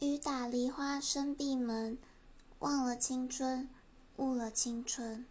雨打梨花深闭门忘了青春误了青春。